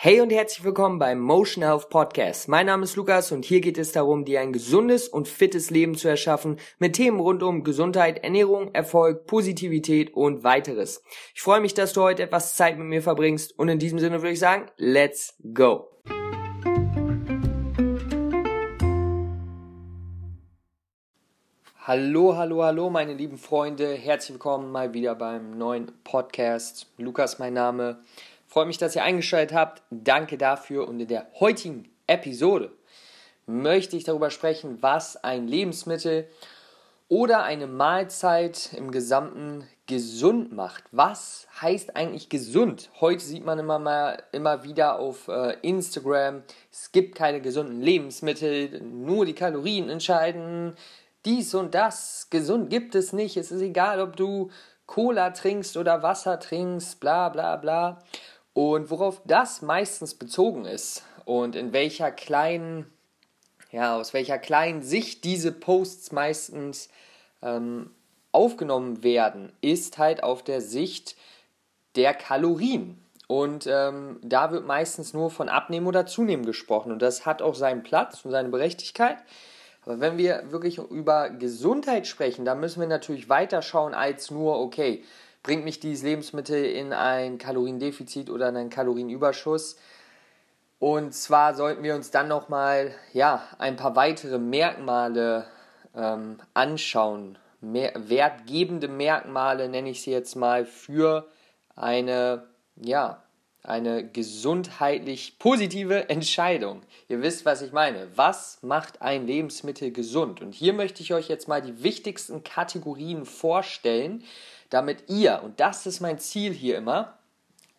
Hey und herzlich willkommen beim Motion Health Podcast. Mein Name ist Lukas und hier geht es darum, dir ein gesundes und fittes Leben zu erschaffen mit Themen rund um Gesundheit, Ernährung, Erfolg, Positivität und weiteres. Ich freue mich, dass du heute etwas Zeit mit mir verbringst und in diesem Sinne würde ich sagen, let's go. Hallo, hallo, hallo, meine lieben Freunde. Herzlich willkommen mal wieder beim neuen Podcast. Lukas, mein Name. Freut mich, dass ihr eingeschaltet habt. Danke dafür. Und in der heutigen Episode möchte ich darüber sprechen, was ein Lebensmittel oder eine Mahlzeit im Gesamten gesund macht. Was heißt eigentlich gesund? Heute sieht man immer mal immer wieder auf äh, Instagram, es gibt keine gesunden Lebensmittel, nur die Kalorien entscheiden. Dies und das, gesund gibt es nicht. Es ist egal, ob du Cola trinkst oder Wasser trinkst, bla bla bla. Und worauf das meistens bezogen ist und in welcher kleinen, ja, aus welcher kleinen Sicht diese Posts meistens ähm, aufgenommen werden, ist halt auf der Sicht der Kalorien. Und ähm, da wird meistens nur von Abnehmen oder Zunehmen gesprochen. Und das hat auch seinen Platz und seine Berechtigkeit. Aber wenn wir wirklich über Gesundheit sprechen, dann müssen wir natürlich weiter schauen als nur, okay, bringt mich dieses Lebensmittel in ein Kaloriendefizit oder in einen Kalorienüberschuss. Und zwar sollten wir uns dann nochmal ja, ein paar weitere Merkmale ähm, anschauen. Mehr, wertgebende Merkmale nenne ich sie jetzt mal für eine, ja, eine gesundheitlich positive Entscheidung. Ihr wisst, was ich meine. Was macht ein Lebensmittel gesund? Und hier möchte ich euch jetzt mal die wichtigsten Kategorien vorstellen, damit ihr, und das ist mein Ziel hier immer,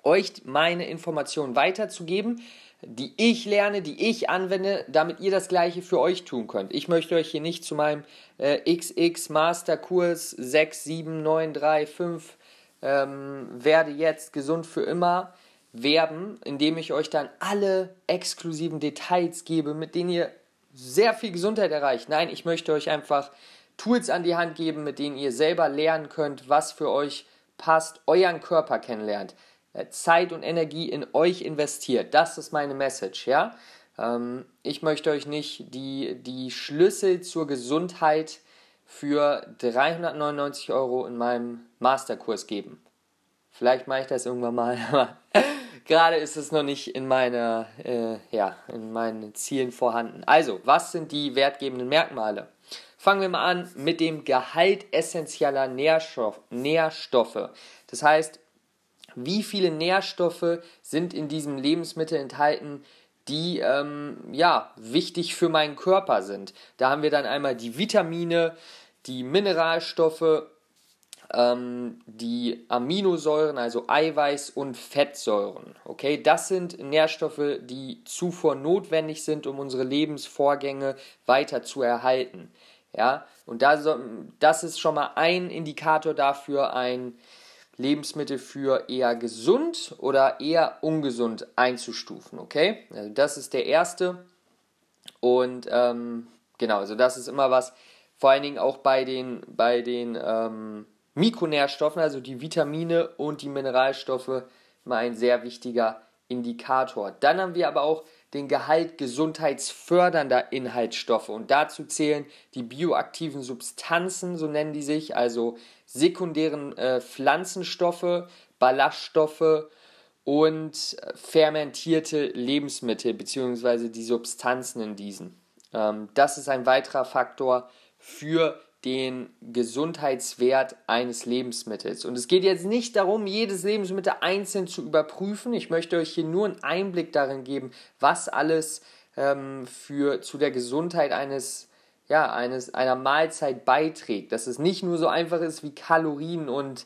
euch meine Informationen weiterzugeben, die ich lerne, die ich anwende, damit ihr das gleiche für euch tun könnt. Ich möchte euch hier nicht zu meinem äh, XX Masterkurs 6, 7, 9, 3, 5 ähm, werde jetzt gesund für immer werben, indem ich euch dann alle exklusiven Details gebe, mit denen ihr sehr viel Gesundheit erreicht. Nein, ich möchte euch einfach Tools an die Hand geben, mit denen ihr selber lernen könnt, was für euch passt, euren Körper kennenlernt, äh, Zeit und Energie in euch investiert. Das ist meine Message, ja. Ähm, ich möchte euch nicht die, die Schlüssel zur Gesundheit für 399 Euro in meinem Masterkurs geben. Vielleicht mache ich das irgendwann mal, aber gerade ist es noch nicht in, meiner, äh, ja, in meinen Zielen vorhanden. Also, was sind die wertgebenden Merkmale? Fangen wir mal an mit dem Gehalt essentieller Nährstoff, Nährstoffe. Das heißt, wie viele Nährstoffe sind in diesem Lebensmittel enthalten, die ähm, ja wichtig für meinen Körper sind. Da haben wir dann einmal die Vitamine, die Mineralstoffe, ähm, die Aminosäuren, also Eiweiß und Fettsäuren. Okay, das sind Nährstoffe, die zuvor notwendig sind, um unsere Lebensvorgänge weiter zu erhalten. Ja, und da das ist schon mal ein Indikator dafür, ein Lebensmittel für eher gesund oder eher ungesund einzustufen. Okay, also das ist der erste. Und ähm, genau, also das ist immer was, vor allen Dingen auch bei den, bei den ähm, Mikronährstoffen, also die Vitamine und die Mineralstoffe, immer ein sehr wichtiger Indikator. Dann haben wir aber auch den Gehalt gesundheitsfördernder Inhaltsstoffe und dazu zählen die bioaktiven Substanzen, so nennen die sich, also sekundären äh, Pflanzenstoffe, Ballaststoffe und äh, fermentierte Lebensmittel bzw. die Substanzen in diesen. Ähm, das ist ein weiterer Faktor für den Gesundheitswert eines Lebensmittels. Und es geht jetzt nicht darum, jedes Lebensmittel einzeln zu überprüfen. Ich möchte euch hier nur einen Einblick darin geben, was alles ähm, für, zu der Gesundheit eines, ja, eines, einer Mahlzeit beiträgt. Dass es nicht nur so einfach ist wie Kalorien und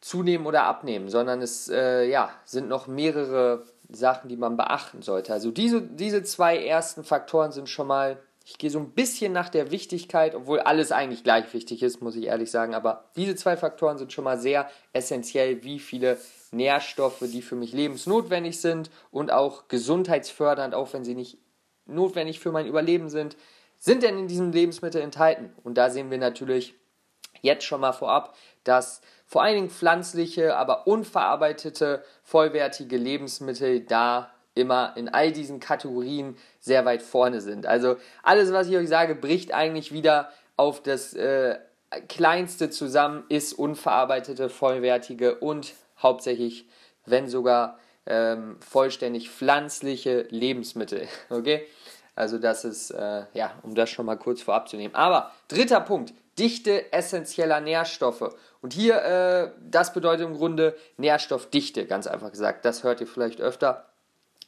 zunehmen oder abnehmen, sondern es äh, ja, sind noch mehrere Sachen, die man beachten sollte. Also diese, diese zwei ersten Faktoren sind schon mal ich gehe so ein bisschen nach der Wichtigkeit, obwohl alles eigentlich gleich wichtig ist, muss ich ehrlich sagen. Aber diese zwei Faktoren sind schon mal sehr essentiell, wie viele Nährstoffe, die für mich lebensnotwendig sind und auch gesundheitsfördernd, auch wenn sie nicht notwendig für mein Überleben sind, sind denn in diesem Lebensmittel enthalten. Und da sehen wir natürlich jetzt schon mal vorab, dass vor allen Dingen pflanzliche, aber unverarbeitete, vollwertige Lebensmittel da immer in all diesen Kategorien sehr weit vorne sind. Also alles, was ich euch sage, bricht eigentlich wieder auf das äh, kleinste zusammen, ist unverarbeitete, vollwertige und hauptsächlich, wenn sogar ähm, vollständig pflanzliche Lebensmittel. Okay? Also das ist, äh, ja, um das schon mal kurz vorab zu nehmen. Aber dritter Punkt, Dichte essentieller Nährstoffe. Und hier, äh, das bedeutet im Grunde Nährstoffdichte, ganz einfach gesagt. Das hört ihr vielleicht öfter.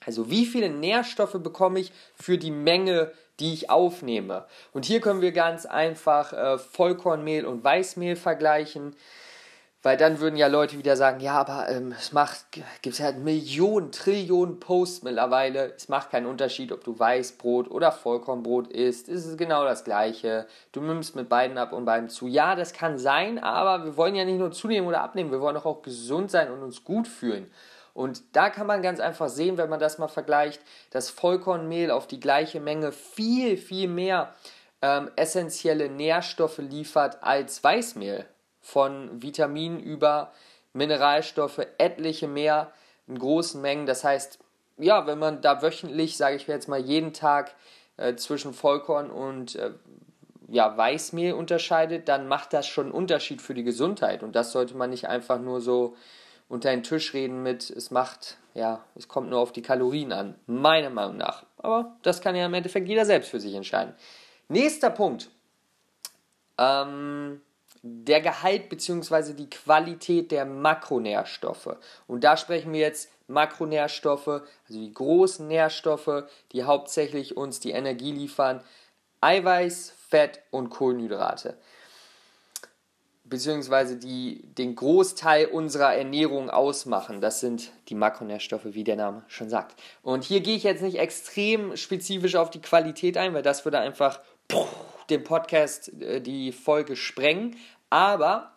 Also wie viele Nährstoffe bekomme ich für die Menge, die ich aufnehme? Und hier können wir ganz einfach äh, Vollkornmehl und Weißmehl vergleichen. Weil dann würden ja Leute wieder sagen, ja, aber ähm, es macht, gibt ja Millionen, Trillionen Posts mittlerweile. Es macht keinen Unterschied, ob du Weißbrot oder Vollkornbrot isst. Es ist genau das Gleiche. Du nimmst mit beiden ab und beiden zu. Ja, das kann sein, aber wir wollen ja nicht nur zunehmen oder abnehmen. Wir wollen doch auch gesund sein und uns gut fühlen. Und da kann man ganz einfach sehen, wenn man das mal vergleicht, dass Vollkornmehl auf die gleiche Menge viel, viel mehr ähm, essentielle Nährstoffe liefert als Weißmehl von Vitaminen über Mineralstoffe, etliche mehr in großen Mengen. Das heißt, ja, wenn man da wöchentlich, sage ich jetzt mal, jeden Tag äh, zwischen Vollkorn und äh, ja, Weißmehl unterscheidet, dann macht das schon einen Unterschied für die Gesundheit. Und das sollte man nicht einfach nur so unter den Tisch reden mit, es macht, ja, es kommt nur auf die Kalorien an, meiner Meinung nach. Aber das kann ja im Endeffekt jeder selbst für sich entscheiden. Nächster Punkt. Ähm, der Gehalt bzw. die Qualität der Makronährstoffe. Und da sprechen wir jetzt Makronährstoffe, also die großen Nährstoffe, die hauptsächlich uns die Energie liefern, Eiweiß, Fett und Kohlenhydrate. Beziehungsweise die den Großteil unserer Ernährung ausmachen. Das sind die Makronährstoffe, wie der Name schon sagt. Und hier gehe ich jetzt nicht extrem spezifisch auf die Qualität ein, weil das würde einfach den Podcast, äh, die Folge sprengen. Aber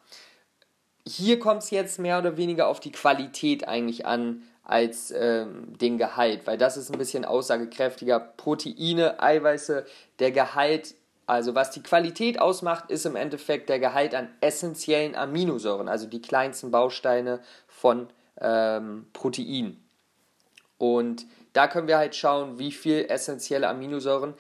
hier kommt es jetzt mehr oder weniger auf die Qualität eigentlich an als ähm, den Gehalt, weil das ist ein bisschen aussagekräftiger. Proteine, Eiweiße, der Gehalt, also was die Qualität ausmacht, ist im Endeffekt der Gehalt an essentiellen Aminosäuren, also die kleinsten Bausteine von ähm, Protein. Und da können wir halt schauen, wie viel essentielle Aminosäuren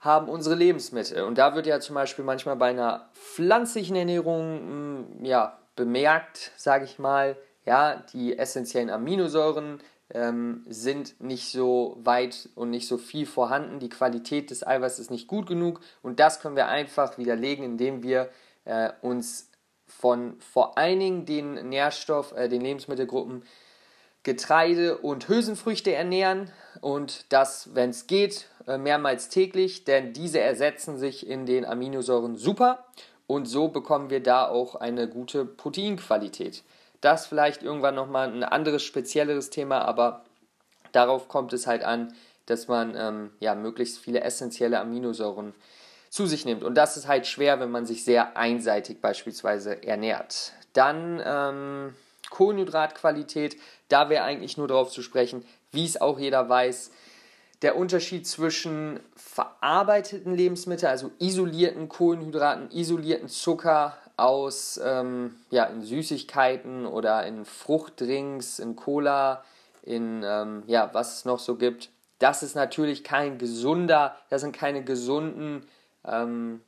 haben unsere Lebensmittel. Und da wird ja zum Beispiel manchmal bei einer pflanzlichen Ernährung mh, mm, ja, bemerkt, sage ich mal, ja, die essentiellen Aminosäuren ähm, sind nicht so weit und nicht so viel vorhanden. Die Qualität des Eiweißes ist nicht gut genug und das können wir einfach widerlegen, indem wir äh, uns von vor allen Dingen den Nährstoff, äh, den Lebensmittelgruppen Getreide und Hülsenfrüchte ernähren und das, wenn es geht, äh, mehrmals täglich, denn diese ersetzen sich in den Aminosäuren super und so bekommen wir da auch eine gute Proteinqualität. Das vielleicht irgendwann nochmal ein anderes, spezielleres Thema, aber darauf kommt es halt an, dass man ähm, ja, möglichst viele essentielle Aminosäuren zu sich nimmt. Und das ist halt schwer, wenn man sich sehr einseitig beispielsweise ernährt. Dann ähm, Kohlenhydratqualität, da wäre eigentlich nur darauf zu sprechen, wie es auch jeder weiß, der Unterschied zwischen verarbeiteten Lebensmitteln, also isolierten Kohlenhydraten, isolierten Zucker aus ähm, ja, in Süßigkeiten oder in Fruchtdrinks, in Cola, in ähm, ja, was es noch so gibt. Das ist natürlich kein gesunder, das sind keine gesunden, ähm,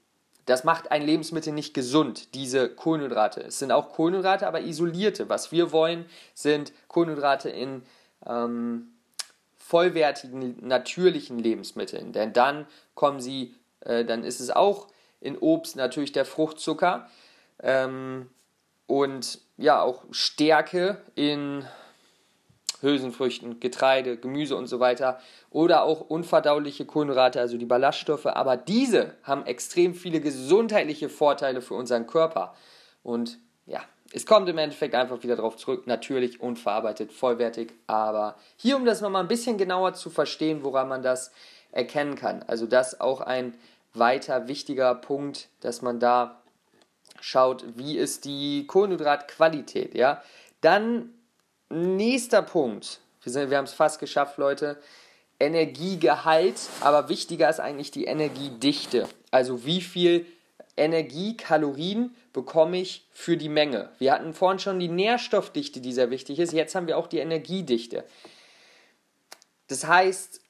das macht ein Lebensmittel nicht gesund, diese Kohlenhydrate. Es sind auch Kohlenhydrate, aber isolierte. Was wir wollen, sind Kohlenhydrate in ähm, vollwertigen, natürlichen Lebensmitteln. Denn dann kommen sie, äh, dann ist es auch in Obst natürlich der Fruchtzucker ähm, und ja auch Stärke in Hülsenfrüchten, Getreide, Gemüse und so weiter oder auch unverdauliche Kohlenhydrate, also die Ballaststoffe. Aber diese haben extrem viele gesundheitliche Vorteile für unseren Körper. Und ja, es kommt im Endeffekt einfach wieder darauf zurück, natürlich unverarbeitet, vollwertig, aber hier, um das nochmal ein bisschen genauer zu verstehen, woran man das erkennen kann. Also das auch ein weiter wichtiger Punkt, dass man da schaut, wie ist die Kohlenhydratqualität, ja. Dann nächster Punkt, wir, wir haben es fast geschafft, Leute, Energiegehalt, aber wichtiger ist eigentlich die Energiedichte. Also wie viel Energie, Kalorien bekomme ich für die Menge. Wir hatten vorhin schon die Nährstoffdichte, die sehr wichtig ist. Jetzt haben wir auch die Energiedichte. Das heißt,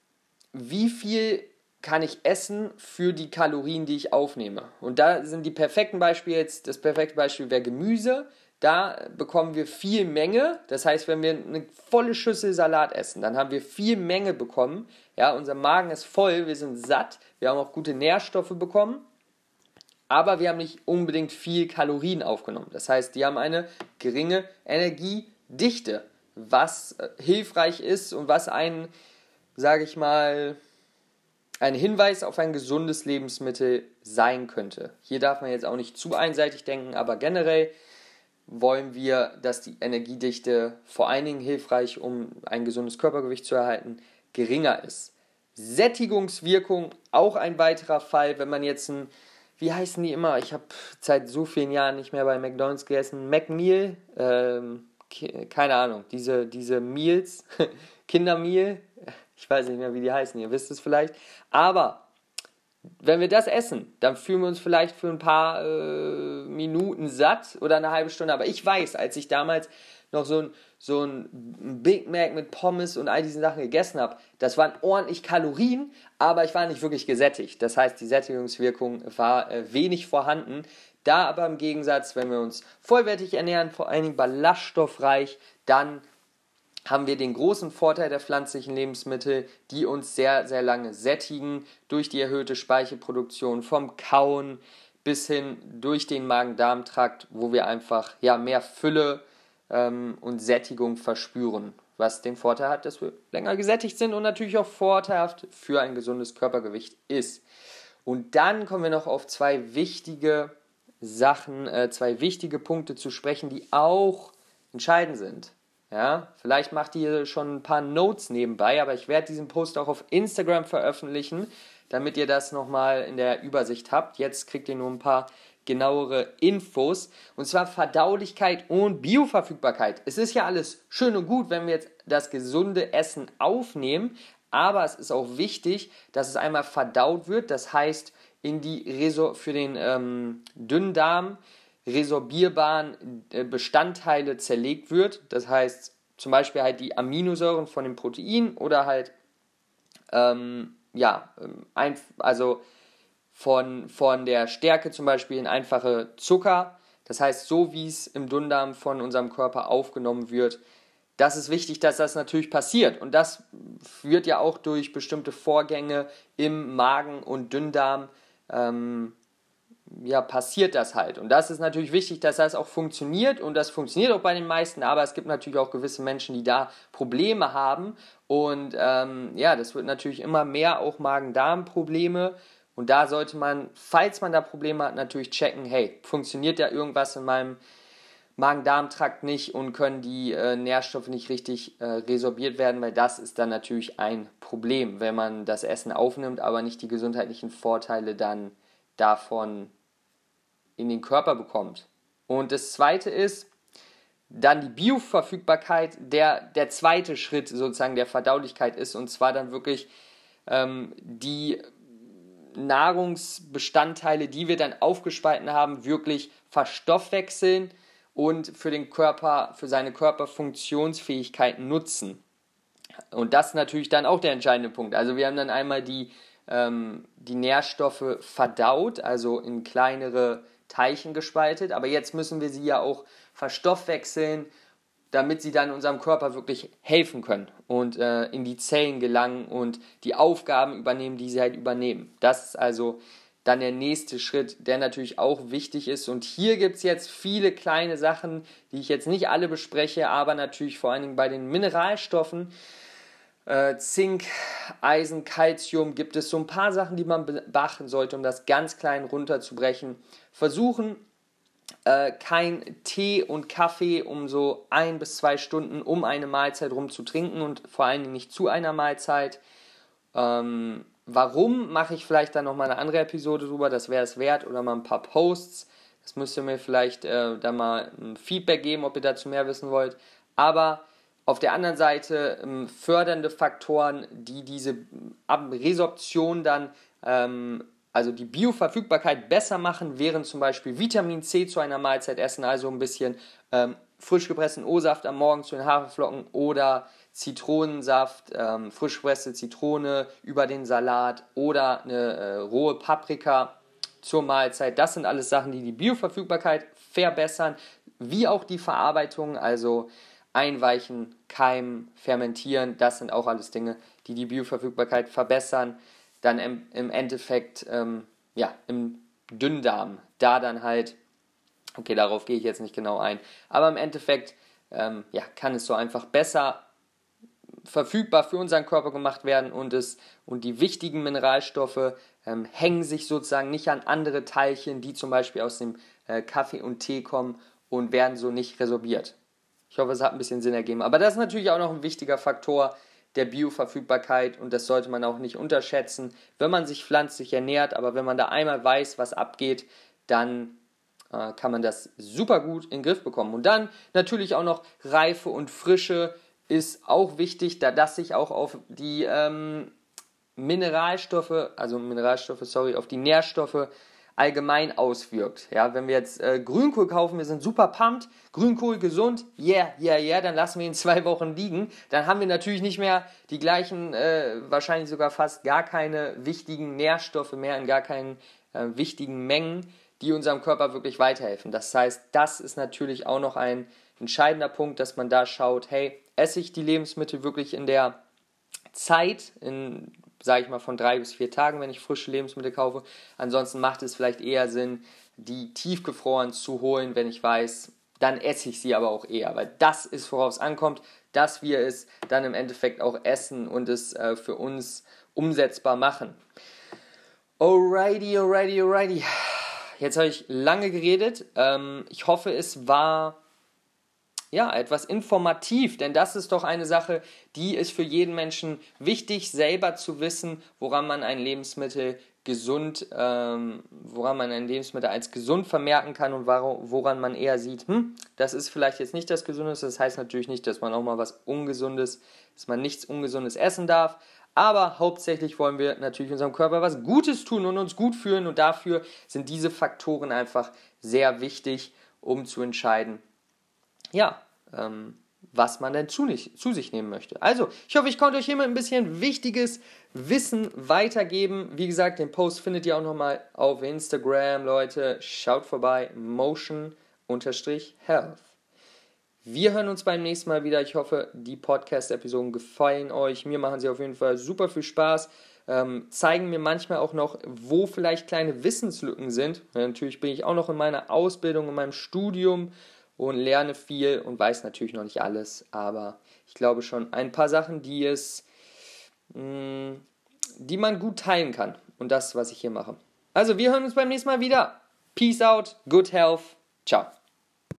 wie viel kann ich essen für die Kalorien, die ich aufnehme? Und da sind die perfekten Beispiele jetzt, das perfekte Beispiel wäre Gemüse. Da bekommen wir viel Menge. Das heißt, wenn wir eine volle Schüssel Salat essen, dann haben wir viel Menge bekommen. Ja, unser Magen ist voll, wir sind satt, wir haben auch gute Nährstoffe bekommen aber wir haben nicht unbedingt viel Kalorien aufgenommen. Das heißt, die haben eine geringe Energiedichte, was äh, hilfreich ist und was ein, sage ich mal, ein Hinweis auf ein gesundes Lebensmittel sein könnte. Hier darf man jetzt auch nicht zu einseitig denken, aber generell wollen wir, dass die Energiedichte vor allen Dingen hilfreich, um ein gesundes Körpergewicht zu erhalten, geringer ist. Sättigungswirkung auch ein weiterer Fall, wenn man jetzt ein wie heißen die immer? Ich habe seit so vielen Jahren nicht mehr bei McDonalds gegessen. McMeal, ähm, keine Ahnung, diese, diese Meals, Kindermeal, ich weiß nicht mehr, wie die heißen, ihr wisst es vielleicht. Aber wenn wir das essen, dann fühlen wir uns vielleicht für ein paar äh, Minuten satt oder eine halbe Stunde. Aber ich weiß, als ich damals noch so ein, so ein Big Mac mit Pommes und all diesen Sachen gegessen habe, das waren ordentlich Kalorien, aber ich war nicht wirklich gesättigt. Das heißt, die Sättigungswirkung war äh, wenig vorhanden. Da aber im Gegensatz, wenn wir uns vollwertig ernähren, vor allen Dingen ballaststoffreich, dann haben wir den großen Vorteil der pflanzlichen Lebensmittel, die uns sehr, sehr lange sättigen durch die erhöhte Speichelproduktion vom Kauen bis hin durch den Magen-Darm-Trakt, wo wir einfach ja, mehr Fülle ähm, und Sättigung verspüren, was den Vorteil hat, dass wir länger gesättigt sind und natürlich auch vorteilhaft für ein gesundes Körpergewicht ist. Und dann kommen wir noch auf zwei wichtige Sachen, äh, zwei wichtige Punkte zu sprechen, die auch entscheidend sind. Ja, vielleicht macht ihr schon ein paar Notes nebenbei, aber ich werde diesen Post auch auf Instagram veröffentlichen, damit ihr das nochmal in der Übersicht habt. Jetzt kriegt ihr nur ein paar genauere Infos. Und zwar Verdaulichkeit und Bioverfügbarkeit. Es ist ja alles schön und gut, wenn wir jetzt das gesunde Essen aufnehmen, aber es ist auch wichtig, dass es einmal verdaut wird, das heißt in die Resor für den ähm, Dünndarm resorbierbaren äh, Bestandteile zerlegt wird. Das heißt zum Beispiel halt die Aminosäuren von dem Protein oder halt ähm, ja, ähm, ein, also von, von der Stärke zum Beispiel in einfache Zucker. Das heißt, so wie es im Dünndarm von unserem Körper aufgenommen wird, das ist wichtig, dass das natürlich passiert. Und das wird ja auch durch bestimmte Vorgänge im Magen und Dünndarm, ähm, ja, passiert das halt. Und das ist natürlich wichtig, dass das auch funktioniert. Und das funktioniert auch bei den meisten, aber es gibt natürlich auch gewisse Menschen, die da Probleme haben. Und ähm, ja, das wird natürlich immer mehr auch Magen-Darm-Probleme. Und da sollte man, falls man da Probleme hat, natürlich checken, hey, funktioniert da irgendwas in meinem Magen-Darm-Trakt nicht und können die äh, Nährstoffe nicht richtig äh, resorbiert werden, weil das ist dann natürlich ein Problem, wenn man das Essen aufnimmt, aber nicht die gesundheitlichen Vorteile dann davon in den Körper bekommt. Und das zweite ist, dann die Bioverfügbarkeit, der, der zweite Schritt sozusagen der Verdaulichkeit ist, und zwar dann wirklich ähm, die Nahrungsbestandteile, die wir dann aufgespalten haben, wirklich verstoffwechseln und für den Körper, für seine Körperfunktionsfähigkeit nutzen. Und das ist natürlich dann auch der entscheidende Punkt. Also wir haben dann einmal die, ähm, die Nährstoffe verdaut, also in kleinere Teilchen gespaltet, aber jetzt müssen wir sie ja auch verstoffwechseln damit sie dann unserem Körper wirklich helfen können und äh, in die Zellen gelangen und die Aufgaben übernehmen, die sie halt übernehmen. Das ist also dann der nächste Schritt, der natürlich auch wichtig ist. Und hier gibt es jetzt viele kleine Sachen, die ich jetzt nicht alle bespreche, aber natürlich vor allen Dingen bei den Mineralstoffen. Äh, Zink, Eisen, Calcium gibt es so ein paar Sachen, die man beachten sollte, um das ganz klein runterzubrechen. Versuchen äh, kein Tee und Kaffee um so ein bis zwei Stunden um eine Mahlzeit rum zu trinken und vor allen Dingen nicht zu einer Mahlzeit. Ähm, warum mache ich vielleicht dann nochmal eine andere Episode drüber, das wäre es wert oder mal ein paar Posts. Das müsst ihr mir vielleicht äh, da mal ein Feedback geben, ob ihr dazu mehr wissen wollt. Aber auf der anderen Seite ähm, fördernde Faktoren, die diese Resorption dann ähm, also die Bioverfügbarkeit besser machen, wären zum Beispiel Vitamin C zu einer Mahlzeit essen, also ein bisschen ähm, frisch gepressten O-Saft am Morgen zu den Haferflocken oder Zitronensaft, ähm, frisch gepresste Zitrone über den Salat oder eine äh, rohe Paprika zur Mahlzeit. Das sind alles Sachen, die die Bioverfügbarkeit verbessern, wie auch die Verarbeitung, also einweichen, keimen, fermentieren. Das sind auch alles Dinge, die die Bioverfügbarkeit verbessern. Dann im, im Endeffekt ähm, ja, im Dünndarm, da dann halt, okay, darauf gehe ich jetzt nicht genau ein, aber im Endeffekt ähm, ja, kann es so einfach besser verfügbar für unseren Körper gemacht werden und, es, und die wichtigen Mineralstoffe ähm, hängen sich sozusagen nicht an andere Teilchen, die zum Beispiel aus dem äh, Kaffee und Tee kommen und werden so nicht resorbiert. Ich hoffe, es hat ein bisschen Sinn ergeben. Aber das ist natürlich auch noch ein wichtiger Faktor der Bioverfügbarkeit und das sollte man auch nicht unterschätzen, wenn man sich pflanzlich ernährt. Aber wenn man da einmal weiß, was abgeht, dann äh, kann man das super gut in den Griff bekommen. Und dann natürlich auch noch Reife und Frische ist auch wichtig, da das sich auch auf die ähm, Mineralstoffe, also Mineralstoffe, sorry, auf die Nährstoffe allgemein auswirkt. Ja, wenn wir jetzt äh, Grünkohl kaufen, wir sind super pumped, Grünkohl gesund, yeah, yeah, yeah, dann lassen wir ihn zwei Wochen liegen. Dann haben wir natürlich nicht mehr die gleichen, äh, wahrscheinlich sogar fast gar keine wichtigen Nährstoffe mehr in gar keinen äh, wichtigen Mengen, die unserem Körper wirklich weiterhelfen. Das heißt, das ist natürlich auch noch ein entscheidender Punkt, dass man da schaut, hey, esse ich die Lebensmittel wirklich in der Zeit, in sage ich mal, von drei bis vier Tagen, wenn ich frische Lebensmittel kaufe. Ansonsten macht es vielleicht eher Sinn, die tiefgefroren zu holen, wenn ich weiß, dann esse ich sie aber auch eher, weil das ist, worauf es ankommt, dass wir es dann im Endeffekt auch essen und es äh, für uns umsetzbar machen. Alrighty, alrighty, alrighty. Jetzt habe ich lange geredet. Ähm, ich hoffe, es war ja, etwas informativ, denn das ist doch eine Sache, die ist für jeden Menschen wichtig, selber zu wissen, woran man ein Lebensmittel gesund, ähm, woran man ein Lebensmittel als gesund vermerken kann und woran man eher sieht, hm, das ist vielleicht jetzt nicht das Gesundeste. Das heißt natürlich nicht, dass man auch mal was Ungesundes, dass man nichts Ungesundes essen darf. Aber hauptsächlich wollen wir natürlich unserem Körper was Gutes tun und uns gut fühlen. Und dafür sind diese Faktoren einfach sehr wichtig, um zu entscheiden, ja, ähm, was man denn zu, nicht, zu sich nehmen möchte. Also, ich hoffe, ich konnte euch hiermit ein bisschen wichtiges Wissen weitergeben. Wie gesagt, den Post findet ihr auch nochmal auf Instagram, Leute. Schaut vorbei, motion-health. Wir hören uns beim nächsten Mal wieder. Ich hoffe, die Podcast-Episoden gefallen euch. Mir machen sie auf jeden Fall super viel Spaß. Ähm, zeigen mir manchmal auch noch, wo vielleicht kleine Wissenslücken sind. natürlich bin ich auch noch in meiner Ausbildung, in meinem Studium und lerne viel und weiß natürlich noch nicht alles, aber ich glaube schon ein paar Sachen, die es, mh, mm, die man gut teilen kann. Und das, was ich hier mache. Also, wir hören uns beim nächsten Mal wieder. Peace out, good health, ciao.